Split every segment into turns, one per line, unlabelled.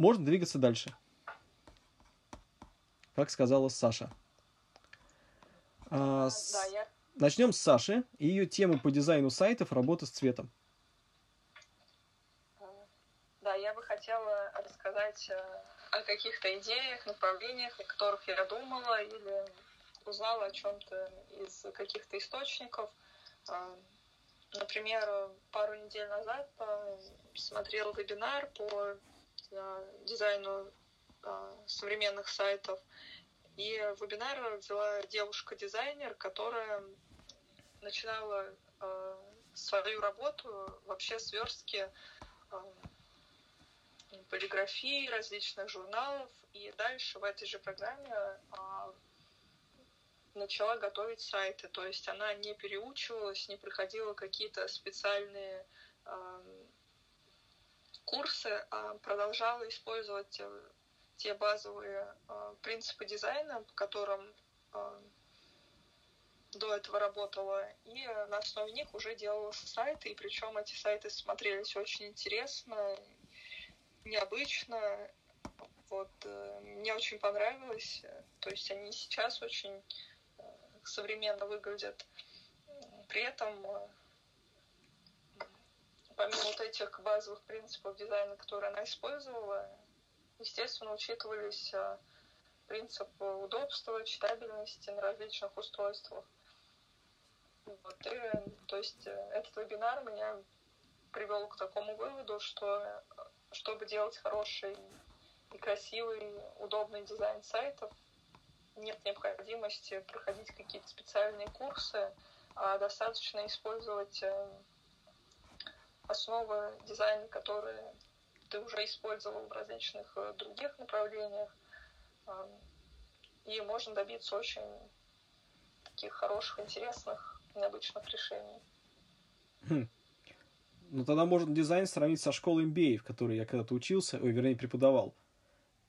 можно двигаться дальше. Как сказала Саша. А, с...
Да, я
Начнем с Саши и ее темы по дизайну сайтов, работы с цветом.
Да, я бы хотела рассказать э, о каких-то идеях, направлениях, о которых я думала или узнала о чем-то из каких-то источников. Э, Например, пару недель назад э, смотрела вебинар по э, дизайну э, современных сайтов. И вебинар взяла девушка-дизайнер, которая начинала э, свою работу вообще с верстки э, полиграфии различных журналов. И дальше в этой же программе начала готовить сайты. То есть она не переучивалась, не проходила какие-то специальные курсы, а продолжала использовать э, те базовые э, принципы дизайна, по которым э, до этого работала, и на основе них уже делала сайты, и причем эти сайты смотрелись очень интересно, необычно. Вот э, мне очень понравилось. То есть они сейчас очень э, современно выглядят. При этом, помимо вот этих базовых принципов дизайна, которые она использовала, естественно, учитывались э, принципы удобства, читабельности на различных устройствах. Вот, и, то есть э, этот вебинар меня привел к такому выводу, что э, чтобы делать хороший и красивый, удобный дизайн сайтов, нет необходимости проходить какие-то специальные курсы, а достаточно использовать основы дизайна, которые ты уже использовал в различных других направлениях. И можно добиться очень таких хороших, интересных необычных решений.
Хм. Ну, тогда можно дизайн сравнить со школой MBA, в которой я когда-то учился, ой, вернее, преподавал.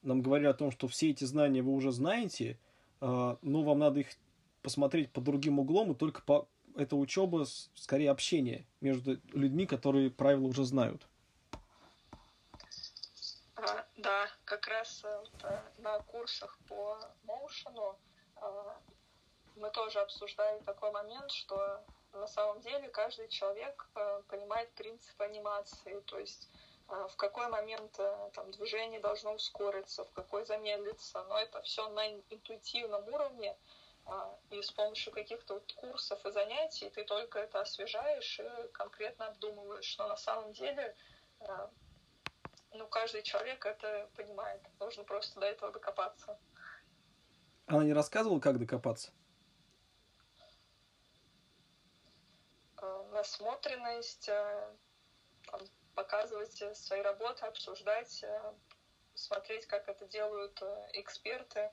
Нам говорили о том, что все эти знания вы уже знаете, а, но вам надо их посмотреть под другим углом, и только по... это учеба, скорее, общение между людьми, которые правила уже знают.
А, да, как раз э, э, на курсах по Motion мы тоже обсуждали такой момент, что на самом деле каждый человек э, понимает принцип анимации, то есть э, в какой момент э, там, движение должно ускориться, в какой замедлиться, но это все на интуитивном уровне, и с помощью каких-то вот курсов и занятий ты только это освежаешь и конкретно обдумываешь, но на самом деле ну, каждый человек это понимает, нужно просто до этого докопаться.
Она не рассказывала, как докопаться?
насмотренность, э, показывать свои работы, обсуждать, э, смотреть, как это делают э, эксперты.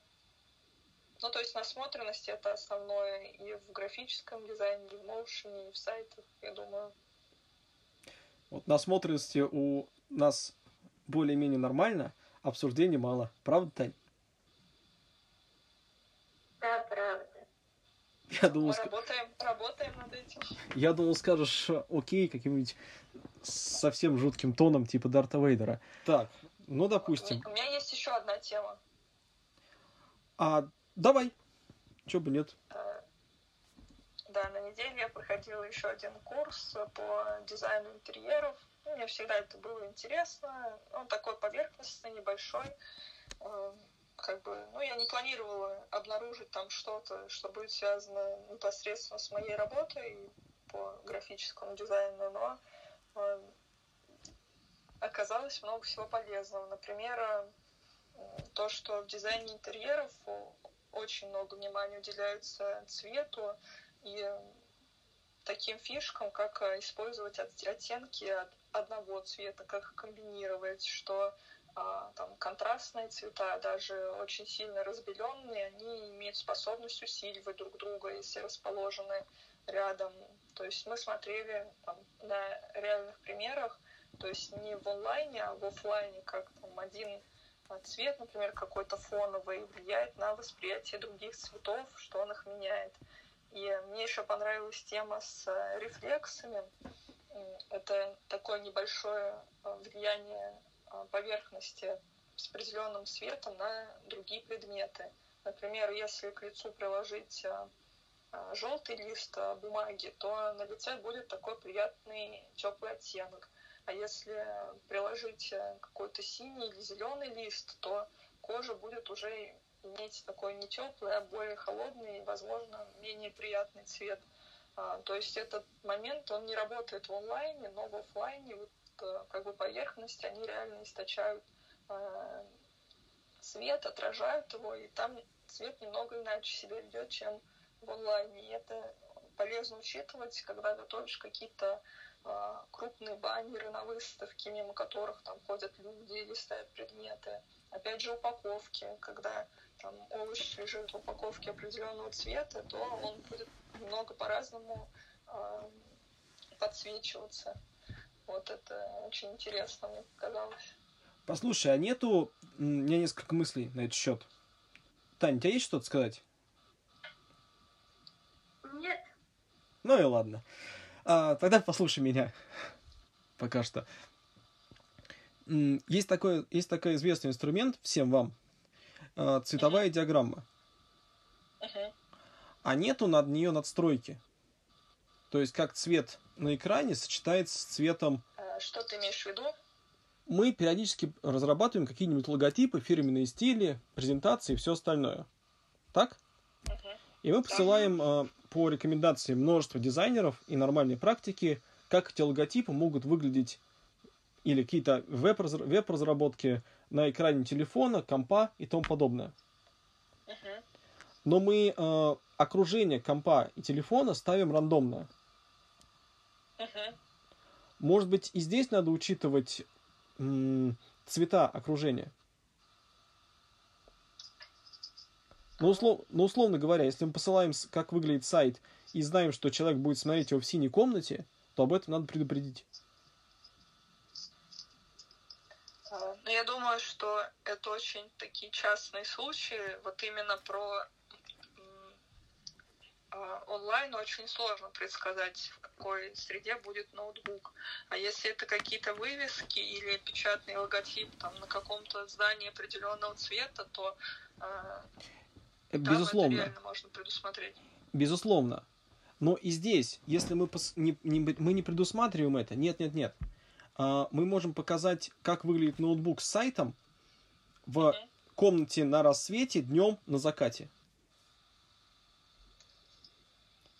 Ну, то есть насмотренность это основное и в графическом дизайне, и в моушене, и в сайтах, я думаю.
Вот насмотренности у нас более-менее нормально, обсуждений мало. Правда, Тань?
Да, правда.
Я думал,
Мы работаем, работаем над этим.
Я думал, скажешь окей каким-нибудь совсем жутким тоном, типа Дарта Вейдера. Так, ну, допустим.
У меня есть еще одна тема.
А, давай. Чего бы нет.
Э, да, на неделе я проходила еще один курс по дизайну интерьеров. Ну, мне всегда это было интересно. Он такой поверхностный, небольшой э, как бы, ну, я не планировала обнаружить там что-то, что будет связано непосредственно с моей работой по графическому дизайну, но э, оказалось много всего полезного. Например, э, то, что в дизайне интерьеров очень много внимания уделяется цвету и таким фишкам, как использовать оттенки от одного цвета, как комбинировать, что а, там, контрастные цвета, даже очень сильно разбеленные, они имеют способность усиливать друг друга, если расположены рядом. То есть мы смотрели там, на реальных примерах, то есть не в онлайне, а в офлайне, как там один цвет, например, какой-то фоновый, влияет на восприятие других цветов, что он их меняет. И мне еще понравилась тема с рефлексами. Это такое небольшое влияние поверхности с определенным светом на другие предметы. Например, если к лицу приложить желтый лист бумаги, то на лице будет такой приятный теплый оттенок. А если приложить какой-то синий или зеленый лист, то кожа будет уже иметь такой не теплый, а более холодный и, возможно, менее приятный цвет. То есть этот момент, он не работает в онлайне, но в офлайне вот, как бы поверхности, они реально источают свет, отражают его, и там цвет немного иначе себя ведет, чем в онлайне. И это полезно учитывать, когда готовишь какие-то э, крупные баннеры на выставке, мимо которых там ходят люди или стоят предметы. Опять же, упаковки, когда там овощ лежит в упаковке определенного цвета, то он будет немного по-разному э, подсвечиваться. Вот это очень интересно, мне показалось.
Послушай, а нету... У меня несколько мыслей на этот счет. Таня, у тебя есть что-то сказать?
Нет.
Ну и ладно. А, тогда послушай меня. Пока что. Есть такой, есть такой известный инструмент всем вам. А, цветовая диаграмма. А нету над нее надстройки. То есть как цвет на экране сочетается с цветом...
А, что ты имеешь в виду?
мы периодически разрабатываем какие-нибудь логотипы, фирменные стили, презентации и все остальное. Так? И мы посылаем э, по рекомендации множества дизайнеров и нормальной практики, как эти логотипы могут выглядеть или какие-то веб-разработки на экране телефона, компа и тому подобное. Но мы э, окружение компа и телефона ставим рандомно. Может быть, и здесь надо учитывать цвета окружения. Но, услов, но условно говоря, если мы посылаем, как выглядит сайт, и знаем, что человек будет смотреть его в синей комнате, то об этом надо предупредить.
А, ну, я думаю, что это очень такие частные случаи, вот именно про а, онлайн очень сложно предсказать, в какой среде будет ноутбук. А если это какие-то вывески или печатный логотип там, на каком-то здании определенного цвета, то
э, Безусловно.
это можно предусмотреть.
Безусловно. Но и здесь, если мы, пос, не, не, мы не предусматриваем это, нет, нет, нет, а, мы можем показать, как выглядит ноутбук с сайтом в mm-hmm. комнате на рассвете, днем на закате.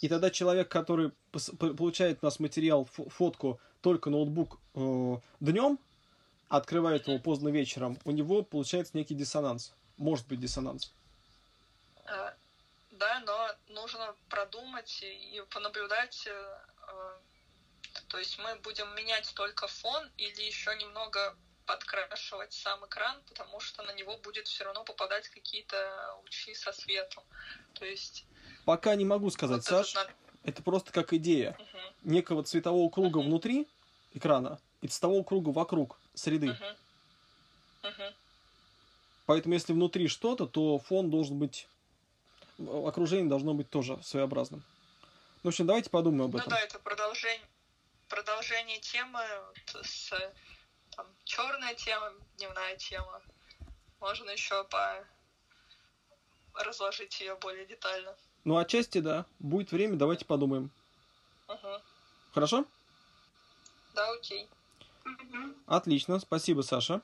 И тогда человек, который получает у нас материал, фотку, только ноутбук э, днем, открывает его поздно вечером, у него получается некий диссонанс. Может быть диссонанс.
Да, но нужно продумать и понаблюдать. Э, э, то есть мы будем менять только фон или еще немного подкрашивать сам экран, потому что на него будет все равно попадать какие-то лучи со светом. То есть
Пока не могу сказать, вот Саш. Это, это просто как идея угу. некого цветового круга угу. внутри экрана и цветового круга вокруг среды. Угу. Угу. Поэтому если внутри что-то, то фон должен быть, окружение должно быть тоже своеобразным. В общем, давайте подумаем об ну этом.
Ну да, это продолжение, продолжение темы с там, черная тема, дневная тема. Можно еще по разложить ее более детально.
Ну, отчасти да. Будет время, давайте подумаем.
Угу.
Хорошо?
Да, окей.
Отлично, спасибо, Саша.